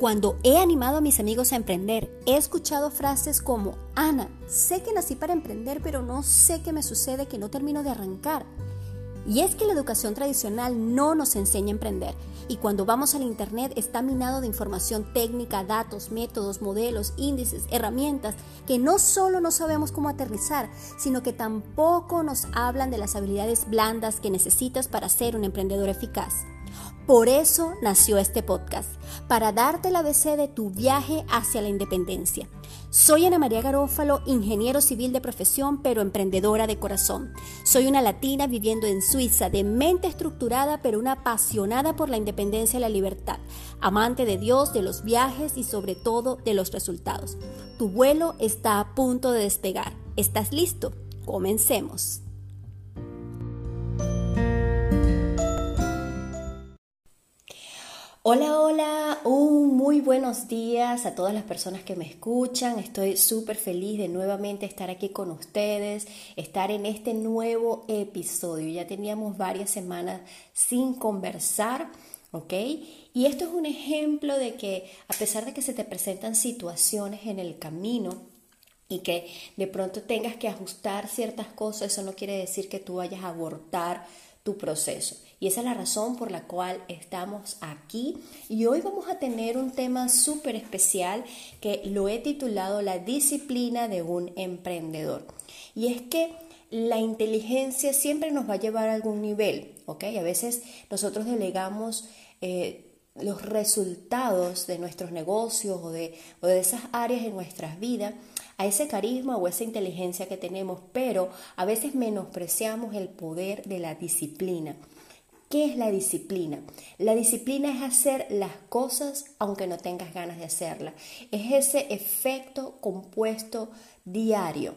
Cuando he animado a mis amigos a emprender, he escuchado frases como, Ana, sé que nací para emprender, pero no sé qué me sucede que no termino de arrancar. Y es que la educación tradicional no nos enseña a emprender. Y cuando vamos al Internet está minado de información técnica, datos, métodos, modelos, índices, herramientas que no solo no sabemos cómo aterrizar, sino que tampoco nos hablan de las habilidades blandas que necesitas para ser un emprendedor eficaz. Por eso nació este podcast, para darte la ABC de tu viaje hacia la independencia. Soy Ana María Garófalo, ingeniero civil de profesión, pero emprendedora de corazón. Soy una latina viviendo en Suiza, de mente estructurada, pero una apasionada por la independencia y la libertad, amante de Dios, de los viajes y sobre todo de los resultados. Tu vuelo está a punto de despegar. ¿Estás listo? Comencemos. Hola, hola, un muy buenos días a todas las personas que me escuchan. Estoy súper feliz de nuevamente estar aquí con ustedes, estar en este nuevo episodio. Ya teníamos varias semanas sin conversar, ¿ok? Y esto es un ejemplo de que a pesar de que se te presentan situaciones en el camino, y que de pronto tengas que ajustar ciertas cosas, eso no quiere decir que tú vayas a abortar tu proceso. Y esa es la razón por la cual estamos aquí. Y hoy vamos a tener un tema súper especial que lo he titulado La disciplina de un emprendedor. Y es que la inteligencia siempre nos va a llevar a algún nivel, ¿ok? A veces nosotros delegamos... Eh, los resultados de nuestros negocios o de, o de esas áreas en nuestras vidas a ese carisma o esa inteligencia que tenemos, pero a veces menospreciamos el poder de la disciplina. ¿Qué es la disciplina? La disciplina es hacer las cosas aunque no tengas ganas de hacerlas. Es ese efecto compuesto diario.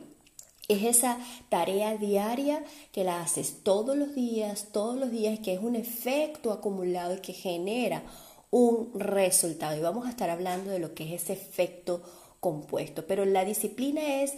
Es esa tarea diaria que la haces todos los días, todos los días, que es un efecto acumulado y que genera un resultado. Y vamos a estar hablando de lo que es ese efecto compuesto. Pero la disciplina es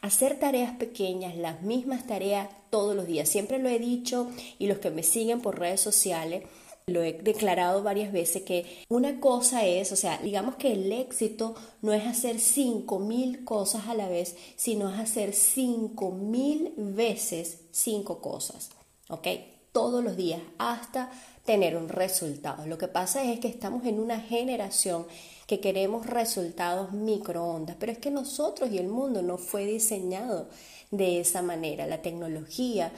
hacer tareas pequeñas, las mismas tareas todos los días. Siempre lo he dicho y los que me siguen por redes sociales, lo he declarado varias veces que una cosa es, o sea, digamos que el éxito no es hacer cinco mil cosas a la vez, sino es hacer cinco mil veces cinco cosas, ¿ok? Todos los días hasta tener un resultado. Lo que pasa es que estamos en una generación que queremos resultados microondas, pero es que nosotros y el mundo no fue diseñado de esa manera. La tecnología,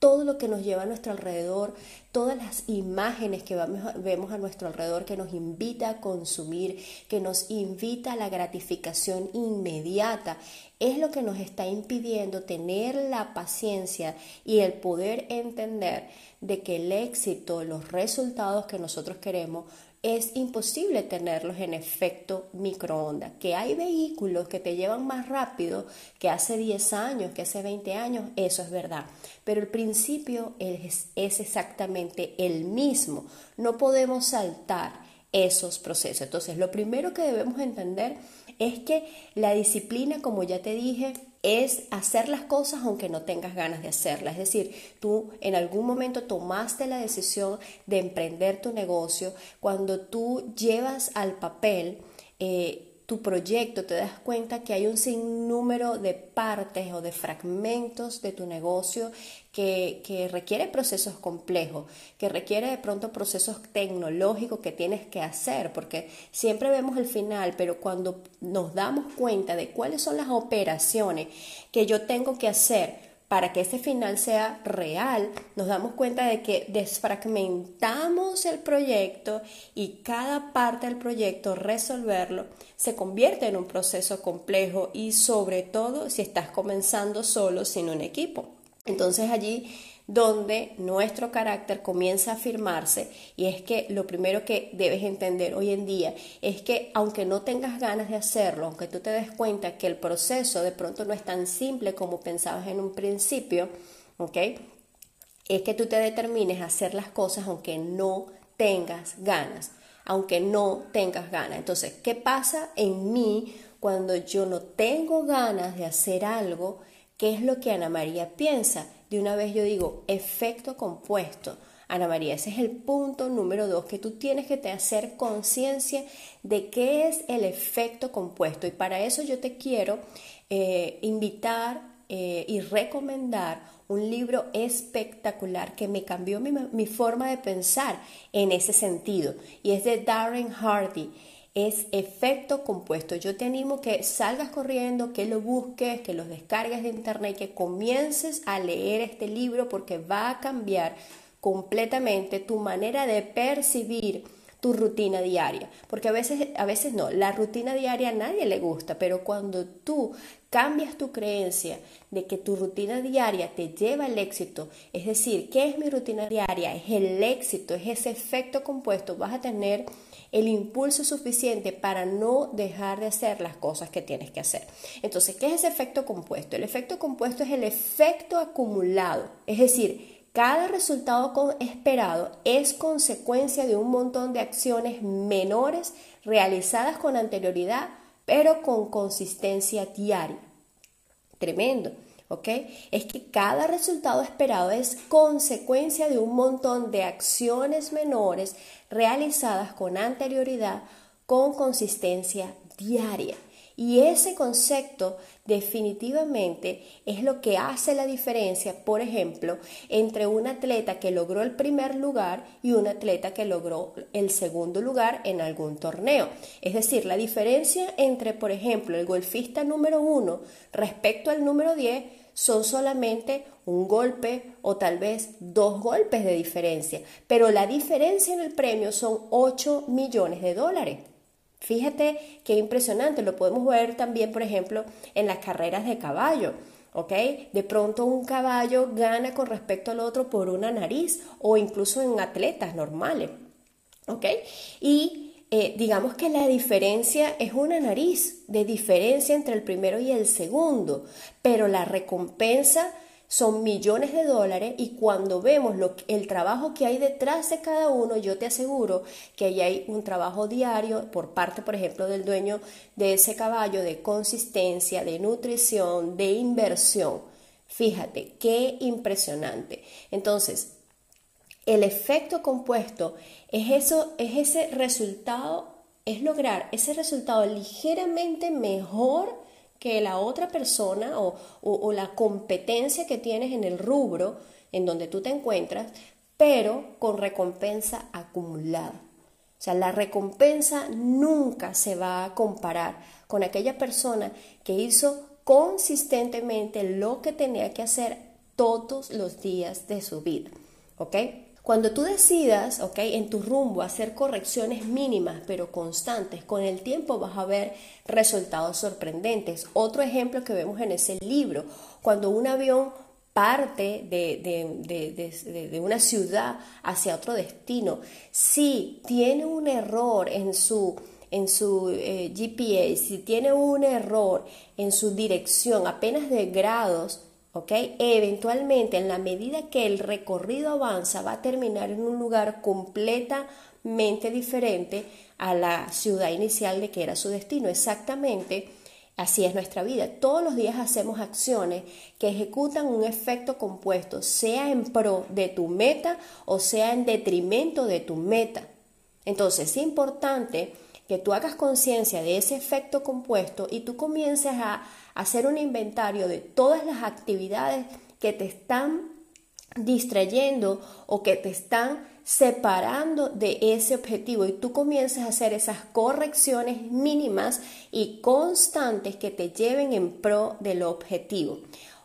todo lo que nos lleva a nuestro alrededor, todas las imágenes que vemos a nuestro alrededor que nos invita a consumir, que nos invita a la gratificación inmediata, es lo que nos está impidiendo tener la paciencia y el poder entender de que el éxito, los resultados que nosotros queremos, es imposible tenerlos en efecto microondas. Que hay vehículos que te llevan más rápido que hace 10 años, que hace 20 años, eso es verdad. Pero el principio es, es exactamente el mismo. No podemos saltar esos procesos. Entonces, lo primero que debemos entender es que la disciplina, como ya te dije, es hacer las cosas aunque no tengas ganas de hacerlas. Es decir, tú en algún momento tomaste la decisión de emprender tu negocio, cuando tú llevas al papel eh, tu proyecto, te das cuenta que hay un sinnúmero de partes o de fragmentos de tu negocio que, que, requiere procesos complejos, que requiere de pronto procesos tecnológicos que tienes que hacer, porque siempre vemos el final, pero cuando nos damos cuenta de cuáles son las operaciones que yo tengo que hacer, para que ese final sea real, nos damos cuenta de que desfragmentamos el proyecto y cada parte del proyecto, resolverlo, se convierte en un proceso complejo y sobre todo si estás comenzando solo sin un equipo. Entonces allí donde nuestro carácter comienza a afirmarse y es que lo primero que debes entender hoy en día es que aunque no tengas ganas de hacerlo, aunque tú te des cuenta que el proceso de pronto no es tan simple como pensabas en un principio, ¿ok? Es que tú te determines a hacer las cosas aunque no tengas ganas, aunque no tengas ganas. Entonces, ¿qué pasa en mí cuando yo no tengo ganas de hacer algo? ¿Qué es lo que Ana María piensa? De una vez yo digo efecto compuesto. Ana María, ese es el punto número dos, que tú tienes que hacer conciencia de qué es el efecto compuesto. Y para eso yo te quiero eh, invitar eh, y recomendar un libro espectacular que me cambió mi forma de pensar en ese sentido. Y es de Darren Hardy es efecto compuesto. Yo te animo que salgas corriendo, que lo busques, que los descargues de internet, que comiences a leer este libro porque va a cambiar completamente tu manera de percibir tu rutina diaria, porque a veces, a veces no, la rutina diaria a nadie le gusta, pero cuando tú cambias tu creencia de que tu rutina diaria te lleva al éxito, es decir, ¿qué es mi rutina diaria? Es el éxito, es ese efecto compuesto, vas a tener el impulso suficiente para no dejar de hacer las cosas que tienes que hacer. Entonces, ¿qué es ese efecto compuesto? El efecto compuesto es el efecto acumulado, es decir, cada resultado esperado es consecuencia de un montón de acciones menores realizadas con anterioridad, pero con consistencia diaria. Tremendo. ¿Ok? Es que cada resultado esperado es consecuencia de un montón de acciones menores realizadas con anterioridad, con consistencia diaria. Y ese concepto definitivamente es lo que hace la diferencia, por ejemplo, entre un atleta que logró el primer lugar y un atleta que logró el segundo lugar en algún torneo. Es decir, la diferencia entre, por ejemplo, el golfista número uno respecto al número 10 son solamente un golpe o tal vez dos golpes de diferencia, pero la diferencia en el premio son 8 millones de dólares. Fíjate qué impresionante, lo podemos ver también, por ejemplo, en las carreras de caballo. ¿ok? De pronto un caballo gana con respecto al otro por una nariz o incluso en atletas normales, ¿ok? Y eh, digamos que la diferencia es una nariz de diferencia entre el primero y el segundo, pero la recompensa son millones de dólares y cuando vemos lo, el trabajo que hay detrás de cada uno, yo te aseguro que ahí hay un trabajo diario por parte, por ejemplo, del dueño de ese caballo, de consistencia, de nutrición, de inversión. Fíjate, qué impresionante. Entonces, el efecto compuesto es eso, es ese resultado, es lograr ese resultado ligeramente mejor que la otra persona o, la competencia que tienes en el rubro en donde tú te encuentras, pero con recompensa acumulada. O sea, la recompensa nunca se va a comparar con aquella persona que hizo consistentemente lo que tenía que hacer todos los días de su vida. ¿Ok? Cuando tú decidas, ¿ok? En tu rumbo hacer correcciones mínimas pero constantes, con el tiempo vas a ver resultados sorprendentes. Otro ejemplo que vemos en ese libro, cuando un avión parte de, una ciudad hacia otro destino, si tiene un error en su, en su eh, si tiene un error en su dirección apenas de grados, ¿ok? Eventualmente, en la medida que el recorrido avanza, va a terminar en un lugar completamente diferente a la ciudad inicial de que era su destino. Exactamente así es nuestra vida. Todos los días hacemos acciones que ejecutan un efecto compuesto, sea en pro de tu meta o sea en detrimento de tu meta. Entonces es importante que tú hagas conciencia de ese efecto compuesto y tú comiences a hacer un inventario de todas las actividades que te están distrayendo o que te están separando de ese objetivo y tú comiences a hacer esas correcciones mínimas y constantes que te lleven en pro del objetivo.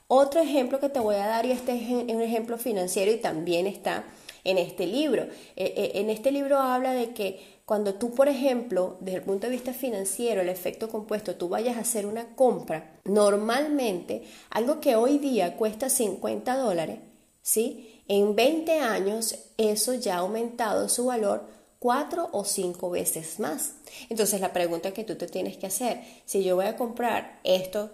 Otro ejemplo que te voy a dar, y este es un ejemplo financiero y también está en este libro. Eh, eh, en este libro habla de que cuando tú, por ejemplo, desde el punto de vista financiero, el efecto compuesto, tú vayas a hacer una compra, normalmente algo que hoy día cuesta 50 dólares, ¿sí? En 20 años eso ya ha aumentado su valor cuatro o cinco veces más. Entonces la pregunta que tú te tienes que hacer, si yo voy a comprar esto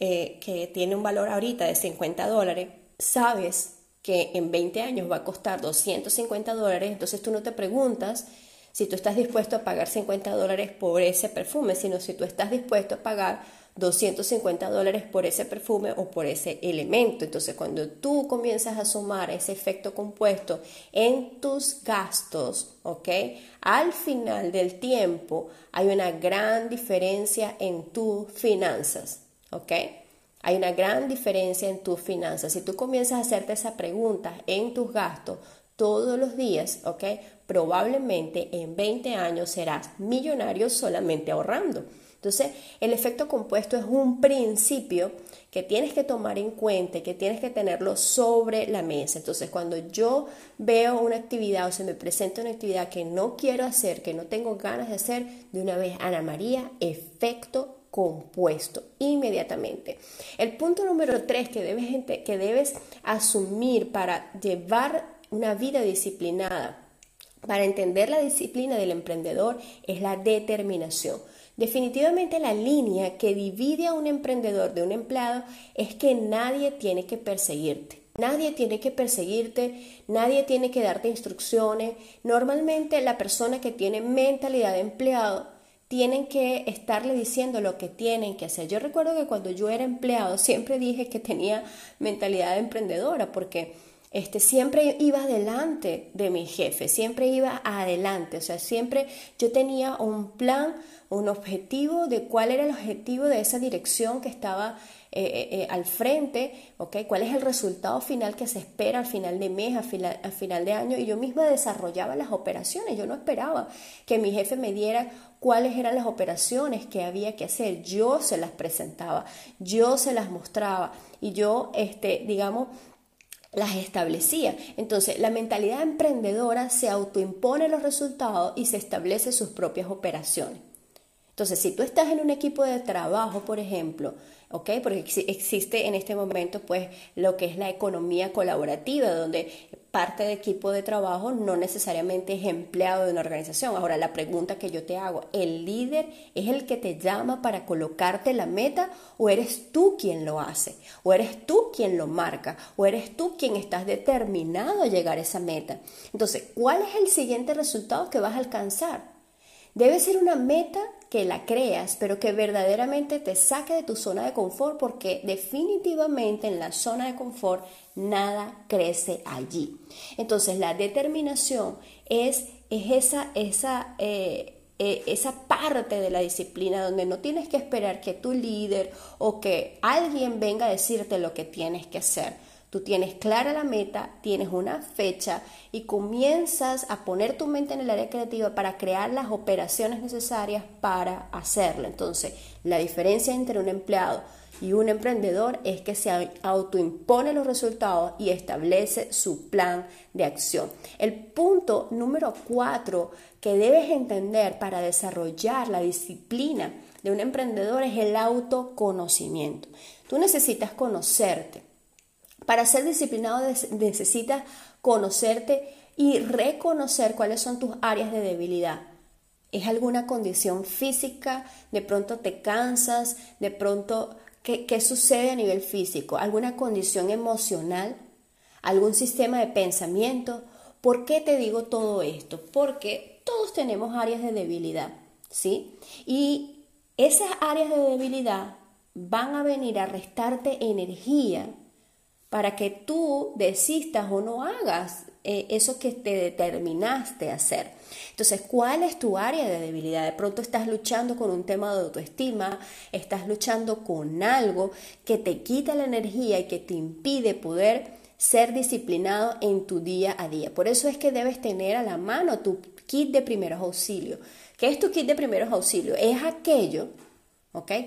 eh, que tiene un valor ahorita de 50 dólares, sabes que en 20 años va a costar 250 dólares, entonces tú no te preguntas si tú estás dispuesto a pagar 50 dólares por ese perfume, sino si tú estás dispuesto a pagar 250 dólares por ese perfume o por ese elemento. Entonces, cuando tú comienzas a sumar ese efecto compuesto en tus gastos, ¿ok? Al final del tiempo hay una gran diferencia en tus finanzas, ¿ok? Hay una gran diferencia en tus finanzas. Si tú comienzas a hacerte esa pregunta en tus gastos todos los días, ¿ok? Probablemente en 20 años serás millonario solamente ahorrando. Entonces, el efecto compuesto es un principio que tienes que tomar en cuenta que tienes que tenerlo sobre la mesa. Entonces, cuando yo veo una actividad o se me presenta una actividad que no quiero hacer, que no tengo ganas de hacer, de una vez, Ana María, efecto compuesto inmediatamente. El punto número tres que debes, que debes asumir para llevar una vida disciplinada, para entender la disciplina del emprendedor, es la determinación. Definitivamente la línea que divide a un emprendedor de un empleado es que nadie tiene que perseguirte. Nadie tiene que perseguirte, nadie tiene que darte instrucciones. Normalmente la persona que tiene mentalidad de empleado tienen que estarle diciendo lo que tienen que hacer. Yo recuerdo que cuando yo era empleado siempre dije que tenía mentalidad de emprendedora porque este, siempre iba adelante de mi jefe, siempre iba adelante, o sea, siempre yo tenía un plan, un objetivo de cuál era el objetivo de esa dirección que estaba eh, eh, eh, al frente, ¿ok? ¿Cuál es el resultado final que se espera al final de mes, al final, al final de año? Y yo misma desarrollaba las operaciones, yo no esperaba que mi jefe me diera cuáles eran las operaciones que había que hacer, yo se las presentaba, yo se las mostraba y yo, este, digamos, las establecía. Entonces, la mentalidad emprendedora se autoimpone los resultados y se establece sus propias operaciones. Entonces, si tú estás en un equipo de trabajo, por ejemplo, ¿ok? Porque existe en este momento, pues, lo que es la economía colaborativa, donde parte del equipo de trabajo no necesariamente es empleado de una organización. Ahora, la pregunta que yo te hago, ¿el líder es el que te llama para colocarte la meta o eres tú quien lo hace? ¿O eres tú quien lo marca? ¿O eres tú quien estás determinado a llegar a esa meta? Entonces, ¿cuál es el siguiente resultado que vas a alcanzar? Debe ser una meta que la creas, pero que verdaderamente te saque de tu zona de confort, porque definitivamente en la zona de confort nada crece allí. Entonces la determinación es, es esa, esa, eh, eh, esa parte de la disciplina donde no tienes que esperar que tu líder o que alguien venga a decirte lo que tienes que hacer Tú tienes clara la meta, tienes una fecha y comienzas a poner tu mente en el área creativa para crear las operaciones necesarias para hacerlo. Entonces, la diferencia entre un empleado y un emprendedor es que se autoimpone los resultados y establece su plan de acción. El punto número cuatro que debes entender para desarrollar la disciplina de un emprendedor es el autoconocimiento. Tú necesitas conocerte. Para ser disciplinado necesitas conocerte y reconocer cuáles son tus áreas de debilidad. ¿Es alguna condición física? ¿De pronto te cansas? ¿De pronto qué, qué sucede a nivel físico? ¿Alguna condición emocional? ¿Algún sistema de pensamiento? ¿Por qué te digo todo esto? Porque todos tenemos áreas de debilidad, ¿sí? Y esas áreas de debilidad van a venir a restarte energía para que tú desistas o no hagas eh, eso que te determinaste hacer. Entonces, ¿cuál es tu área de debilidad? De pronto estás luchando con un tema de autoestima, estás luchando con algo que te quita la energía y que te impide poder ser disciplinado en tu día a día. Por eso es que debes tener a la mano tu kit de primeros auxilios. ¿Qué es tu kit de primeros auxilios? Es aquello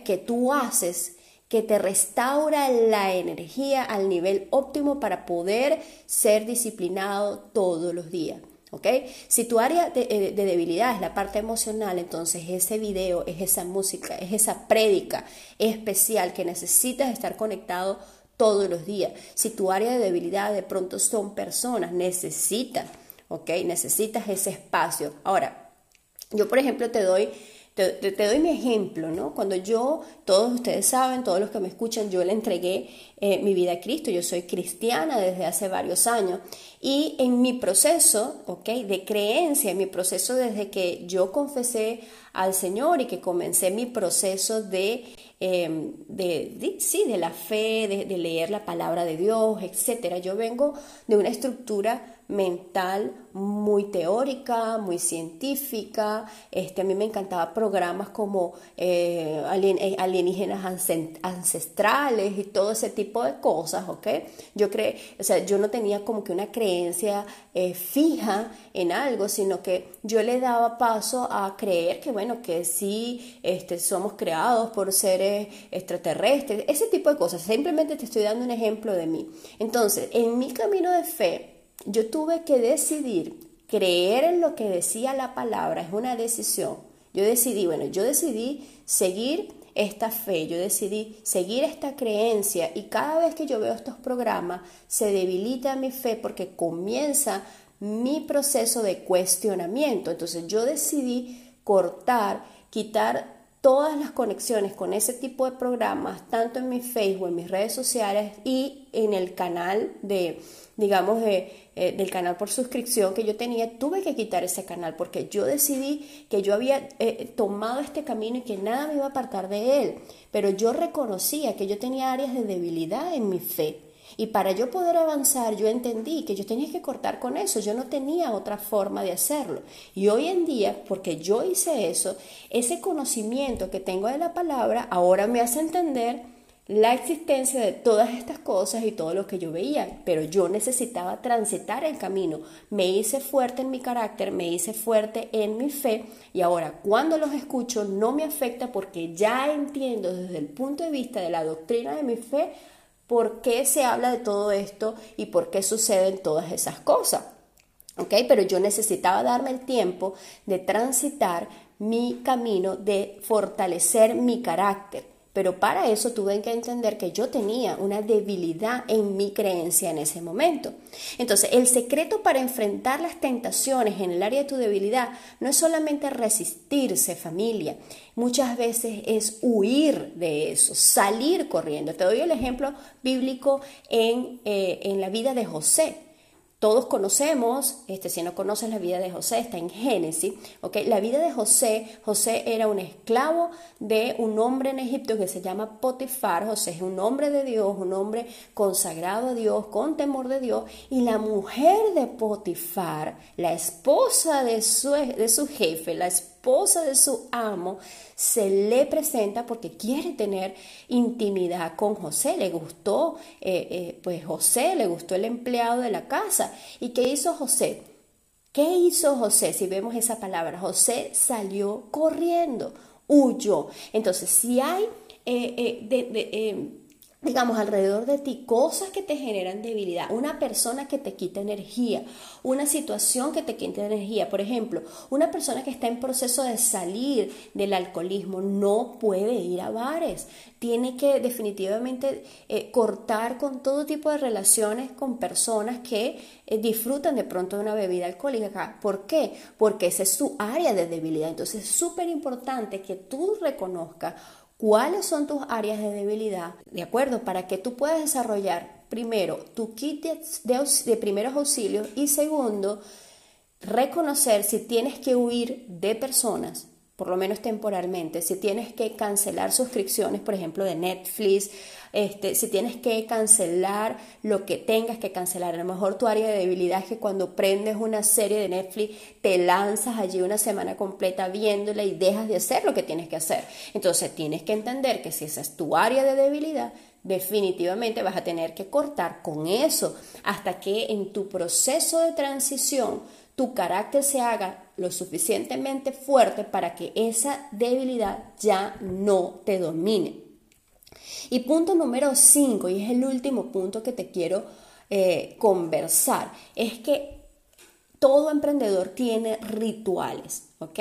que tú haces que te restaura la energía al nivel óptimo para poder ser disciplinado todos los días. ¿ok? Si tu área eh, de, debilidad es la parte emocional, entonces ese video, es esa música, es esa prédica especial que necesitas estar conectado todos los días. Si tu área de debilidad de pronto son personas, necesitas, ¿ok? Necesitas ese espacio. Ahora, yo por ejemplo te doy te, doy mi ejemplo, ¿no? Cuando yo, todos ustedes saben, todos los que me escuchan, yo le entregué eh, mi vida a Cristo, yo soy cristiana desde hace varios años y en mi proceso, ¿ok? De creencia, en mi proceso desde que yo confesé al Señor y que comencé mi proceso de em, de, sí, de la fe, de, de leer la palabra de Dios, etc. Yo vengo de una estructura mental muy teórica, muy científica. Este, a mí me encantaba programas como eh, eh, alienígenas ancestrales y todo ese tipo de cosas, ¿ok? Yo creo, o sea, yo no tenía como que una creencia eh, fija en algo, sino que yo le daba paso a creer que, bueno, que sí este, somos creados por seres extraterrestres, ese tipo de cosas. Simplemente te estoy dando un ejemplo de mí. Entonces, en mi camino de fe, yo tuve que decidir creer en lo que decía la palabra, es una decisión. Yo decidí, bueno, yo decidí seguir esta fe, yo decidí seguir esta creencia y cada vez que yo veo estos programas se debilita mi fe porque comienza mi proceso de cuestionamiento. Entonces yo decidí cortar, quitar todas las conexiones con ese tipo de programas, tanto en mi Facebook, en mis redes sociales y en el canal de, digamos, de eh, del canal por suscripción que yo tenía, tuve que quitar ese canal porque yo decidí que yo había eh, tomado este camino y que nada me iba a apartar de él. Pero yo reconocía que yo tenía áreas de debilidad en mi fe. Y para yo poder avanzar, yo entendí que yo tenía que cortar con eso, yo no tenía otra forma de hacerlo. Y hoy en día, porque yo hice eso, ese conocimiento que tengo de la palabra ahora me hace entender la existencia de todas estas cosas y todo lo que yo veía, pero yo necesitaba transitar el camino. Me hice fuerte en mi carácter, me hice fuerte en mi fe y ahora cuando los escucho no me afecta porque ya entiendo desde el punto de vista de la doctrina de mi fe por qué se habla de todo esto y por qué suceden todas esas cosas. ¿Ok? Pero yo necesitaba darme el tiempo de transitar mi camino, de fortalecer mi carácter. Pero para eso tuve que entender que yo tenía una debilidad en mi creencia en ese momento. Entonces, el secreto para enfrentar las tentaciones en el área de tu debilidad no es solamente resistirse, familia. Muchas veces es huir de eso, salir corriendo. Te doy el ejemplo bíblico en, eh, en la vida de José todos conocemos, este, si no conoces la vida de José, está en Génesis, ¿ok? La vida de José, José era un esclavo de un hombre en Egipto que se llama Potifar, José es un hombre de Dios, un hombre consagrado a Dios, con temor de Dios, y la mujer de Potifar, la esposa de su, de su jefe, la esposa esposa de su amo se le presenta porque quiere tener intimidad con José. Le gustó, eh, eh, pues José, le gustó el empleado de la casa. ¿Y qué hizo José? ¿Qué hizo José? Si vemos esa palabra, José salió corriendo, huyó. Entonces, si hay eh, de, digamos, alrededor de ti, cosas que te generan debilidad, una persona que te quita energía, una situación que te quita energía. Por ejemplo, una persona que está en proceso de salir del alcoholismo no puede ir a bares, tiene que definitivamente eh, cortar con todo tipo de relaciones con personas que eh, disfrutan de pronto de una bebida alcohólica. ¿Por qué? Porque esa es su área de debilidad. Entonces es súper importante que tú reconozcas cuáles son tus áreas de debilidad, ¿de acuerdo? Para que tú puedas desarrollar primero tu kit de, primeros auxilios y segundo, reconocer si tienes que huir de personas por lo menos temporalmente, si tienes que cancelar suscripciones, por ejemplo, de Netflix, este, si tienes que cancelar lo que tengas que cancelar, a lo mejor tu área de debilidad es que cuando prendes una serie de Netflix te lanzas allí una semana completa viéndola y dejas de hacer lo que tienes que hacer. Entonces tienes que entender que si esa es tu área de debilidad, definitivamente vas a tener que cortar con eso hasta que en tu proceso de transición tu carácter se haga lo suficientemente fuerte para que esa debilidad ya no te domine. Y punto número 5, y es el último punto que te quiero eh, conversar, es que todo emprendedor tiene rituales, ¿ok?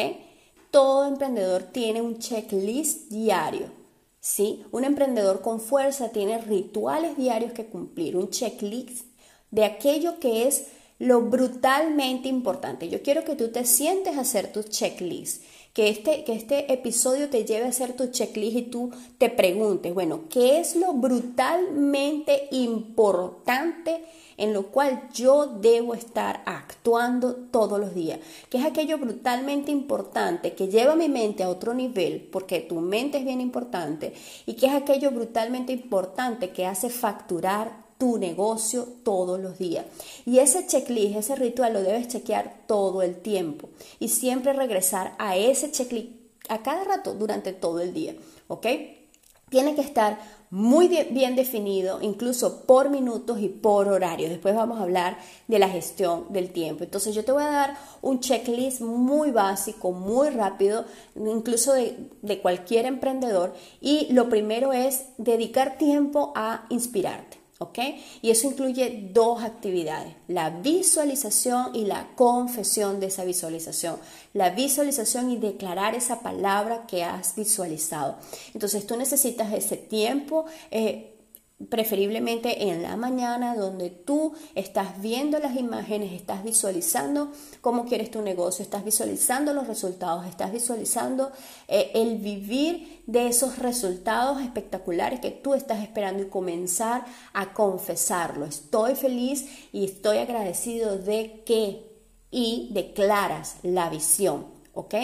Todo emprendedor tiene un checklist diario, ¿sí? Un emprendedor con fuerza tiene rituales diarios que cumplir, un checklist de aquello que es lo brutalmente importante. Yo quiero que tú te sientes a hacer tu checklist. Que este, que este episodio te lleve a hacer tu checklist y tú te preguntes, bueno, ¿qué es lo brutalmente importante en lo cual yo debo estar actuando todos los días? ¿Qué es aquello brutalmente importante que lleva mi mente a otro nivel, porque tu mente es bien importante, y qué es aquello brutalmente importante que hace facturar tu negocio todos los días. Y ese checklist, ese ritual lo debes chequear todo el tiempo y siempre regresar a ese checklist a cada rato durante todo el día, ¿ok? Tiene que estar muy bien definido, incluso por minutos y por horario. Después vamos a hablar de la gestión del tiempo. Entonces yo te voy a dar un checklist muy básico, muy rápido, incluso de, de cualquier emprendedor. Y lo primero es dedicar tiempo a inspirarte. ¿Ok? Y eso incluye dos actividades, la visualización y la confesión de esa visualización. La visualización y declarar esa palabra que has visualizado. Entonces tú necesitas ese tiempo. Eh, preferiblemente en la mañana donde tú estás viendo las imágenes, estás visualizando cómo quieres tu negocio, estás visualizando los resultados, estás visualizando eh, el vivir de esos resultados espectaculares que tú estás esperando y comenzar a confesarlo. Estoy feliz y estoy agradecido de que y declaras la visión, ¿ok?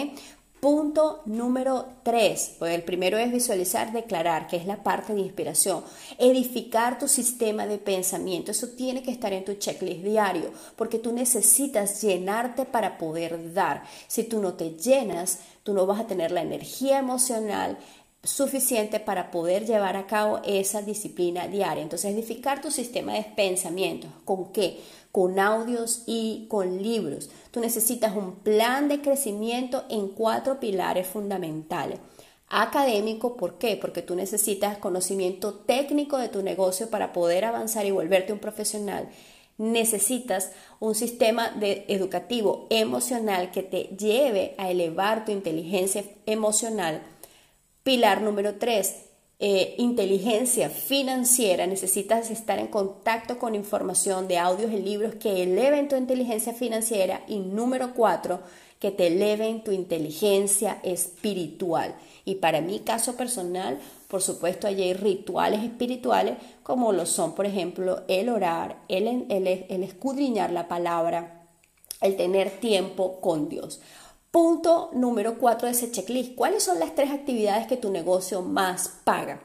Punto número tres, pues el primero es visualizar, declarar, que es la parte de inspiración. Edificar tu sistema de pensamiento, eso tiene que estar en tu checklist diario, porque tú necesitas llenarte para poder dar. Si tú no te llenas, tú no vas a tener la energía emocional, suficiente para poder llevar a cabo esa disciplina diaria. Entonces, edificar tu sistema de pensamiento. ¿Con qué? Con audios y con libros. Tú necesitas un plan de crecimiento en cuatro pilares fundamentales. Académico, ¿por qué? Porque tú necesitas conocimiento técnico de tu negocio para poder avanzar y volverte un profesional necesitas un sistema de educativo emocional que te lleve a elevar tu inteligencia emocional Pilar número 3, eh, inteligencia financiera. Necesitas estar en contacto con información de audios y libros que eleven tu inteligencia financiera. Y número 4, que te eleven tu inteligencia espiritual. Y para mi caso personal, por supuesto, hay rituales espirituales como lo son, por ejemplo, el orar, el escudriñar la palabra, el tener tiempo con Dios. Punto número cuatro de ese checklist. ¿Cuáles son las tres actividades que tu negocio más paga?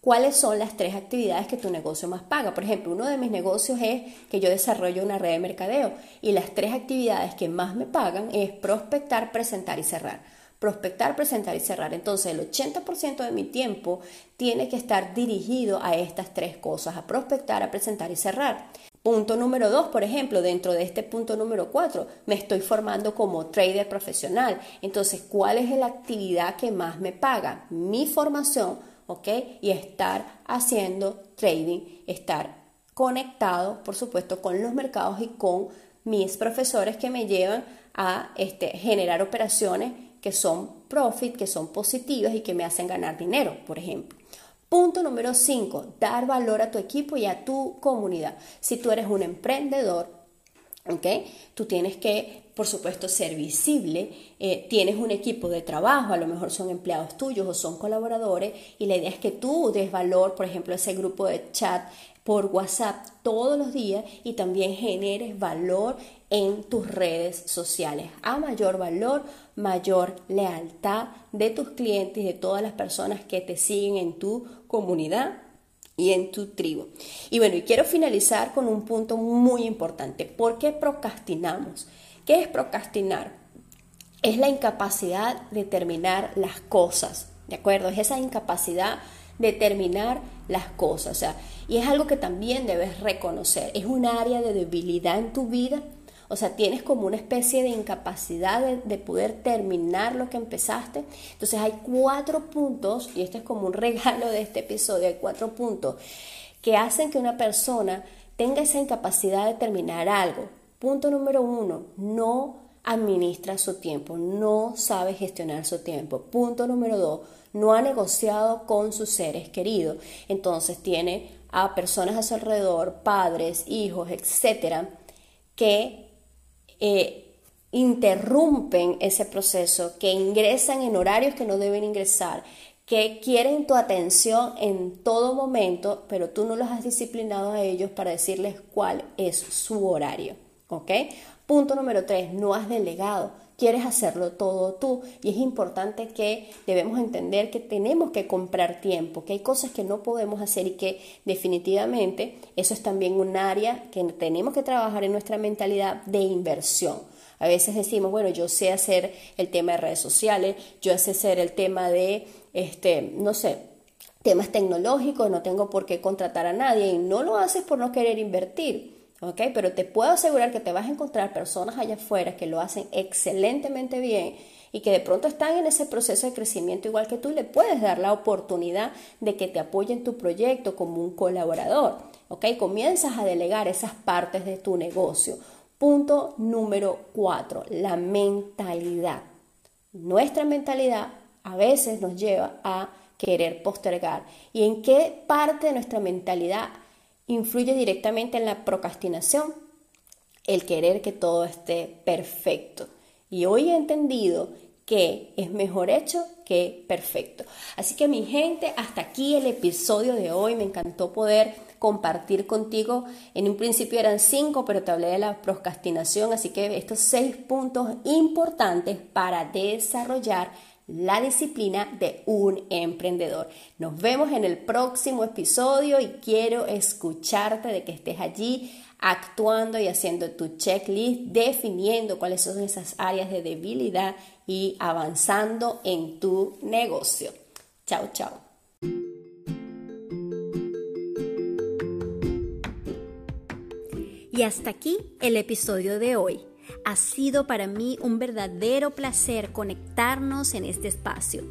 ¿Cuáles son las tres actividades que tu negocio más paga? Por ejemplo, uno de mis negocios es que yo desarrollo una red de mercadeo y las tres actividades que más me pagan es prospectar, presentar y cerrar. Prospectar, presentar y cerrar. Entonces el 80% de mi tiempo tiene que estar dirigido a estas tres cosas, a prospectar, a presentar y cerrar. Punto número dos, por ejemplo, dentro de este punto número cuatro, me estoy formando como trader profesional. Entonces, ¿cuál es la actividad que más me paga? Mi formación, ¿ok? Y estar haciendo trading, estar conectado, por supuesto, con los mercados y con mis profesores que me llevan a este, generar operaciones que son profit, que son positivas y que me hacen ganar dinero, por ejemplo. Punto número 5, dar valor a tu equipo y a tu comunidad. Si tú eres un emprendedor, ¿ok? Tú tienes que, por supuesto, ser visible, eh, tienes un equipo de trabajo, a lo mejor son empleados tuyos o son colaboradores, y la idea es que tú des valor, por ejemplo, a ese grupo de chat por WhatsApp todos los días y también generes valor en tus redes sociales. A mayor valor, mayor lealtad de tus clientes de todas las personas que te siguen en tu comunidad y en tu tribu. Y bueno, y quiero finalizar con un punto muy importante. ¿Por qué procrastinamos? ¿Qué es procrastinar? Es la incapacidad de terminar las cosas, ¿de acuerdo? Es esa incapacidad de terminar las cosas. O sea, y es algo que también debes reconocer. Es un área de debilidad en tu vida. O sea, tienes como una especie de incapacidad de, poder terminar lo que empezaste. Entonces hay cuatro puntos, y este es como un regalo de este episodio, hay cuatro puntos que hacen que una persona tenga esa incapacidad de terminar algo. Punto número uno, no administra su tiempo, no sabe gestionar su tiempo. Punto número dos, no ha negociado con sus seres queridos. Entonces tiene a personas a su alrededor, padres, hijos, etcétera, que eh, interrumpen ese proceso, que ingresan en horarios que no deben ingresar, que quieren tu atención en todo momento, pero tú no los has disciplinado a ellos para decirles cuál es su horario. ¿Ok? Punto número tres, no has delegado. Quieres hacerlo todo tú y es importante que debemos entender que tenemos que comprar tiempo, que hay cosas que no podemos hacer y que definitivamente eso es también un área que tenemos que trabajar en nuestra mentalidad de inversión. A veces decimos, bueno, yo sé hacer el tema de redes sociales, yo sé hacer el tema de este, no sé, temas tecnológicos, no tengo por qué contratar a nadie y no lo haces por no querer invertir. ¿Ok? Pero te puedo asegurar que te vas a encontrar personas allá afuera que lo hacen excelentemente bien y que de pronto están en ese proceso de crecimiento igual que tú, le puedes dar la oportunidad de que te apoyen tu proyecto como un colaborador, ¿ok? Comienzas a delegar esas partes de tu negocio. Punto número cuatro, la mentalidad. Nuestra mentalidad a veces nos lleva a querer postergar. ¿Y en qué parte de nuestra mentalidad influye directamente en la procrastinación? El querer que todo esté perfecto. Y hoy he entendido que es mejor hecho que perfecto. Así que mi gente, hasta aquí el episodio de hoy. Me encantó poder compartir contigo. En un principio eran cinco, pero te hablé de la procrastinación. Así que estos seis puntos importantes para desarrollar la disciplina de un emprendedor. Nos vemos en el próximo episodio y quiero escucharte de que estés allí actuando y haciendo tu checklist, definiendo cuáles son esas áreas de debilidad y avanzando en tu negocio. Chao, chao. Y hasta aquí el episodio de hoy. Ha sido para mí un verdadero placer conectarnos en este espacio.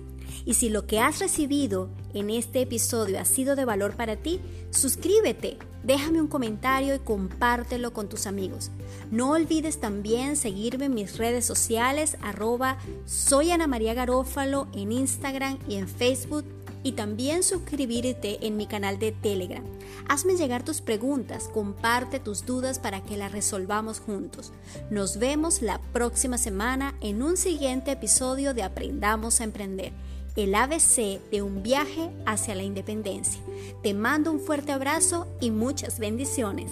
Y si lo que has recibido en este episodio ha sido de valor para ti, suscríbete, déjame un comentario y compártelo con tus amigos. No olvides también seguirme en mis redes sociales, arroba soy Ana María Garófalo en Instagram y en Facebook y también suscribirte en mi canal de Telegram. Hazme llegar tus preguntas, comparte tus dudas para que las resolvamos juntos. Nos vemos la próxima semana en un siguiente episodio de Aprendamos a Emprender, el ABC de un viaje hacia la independencia. Te mando un fuerte abrazo y muchas bendiciones.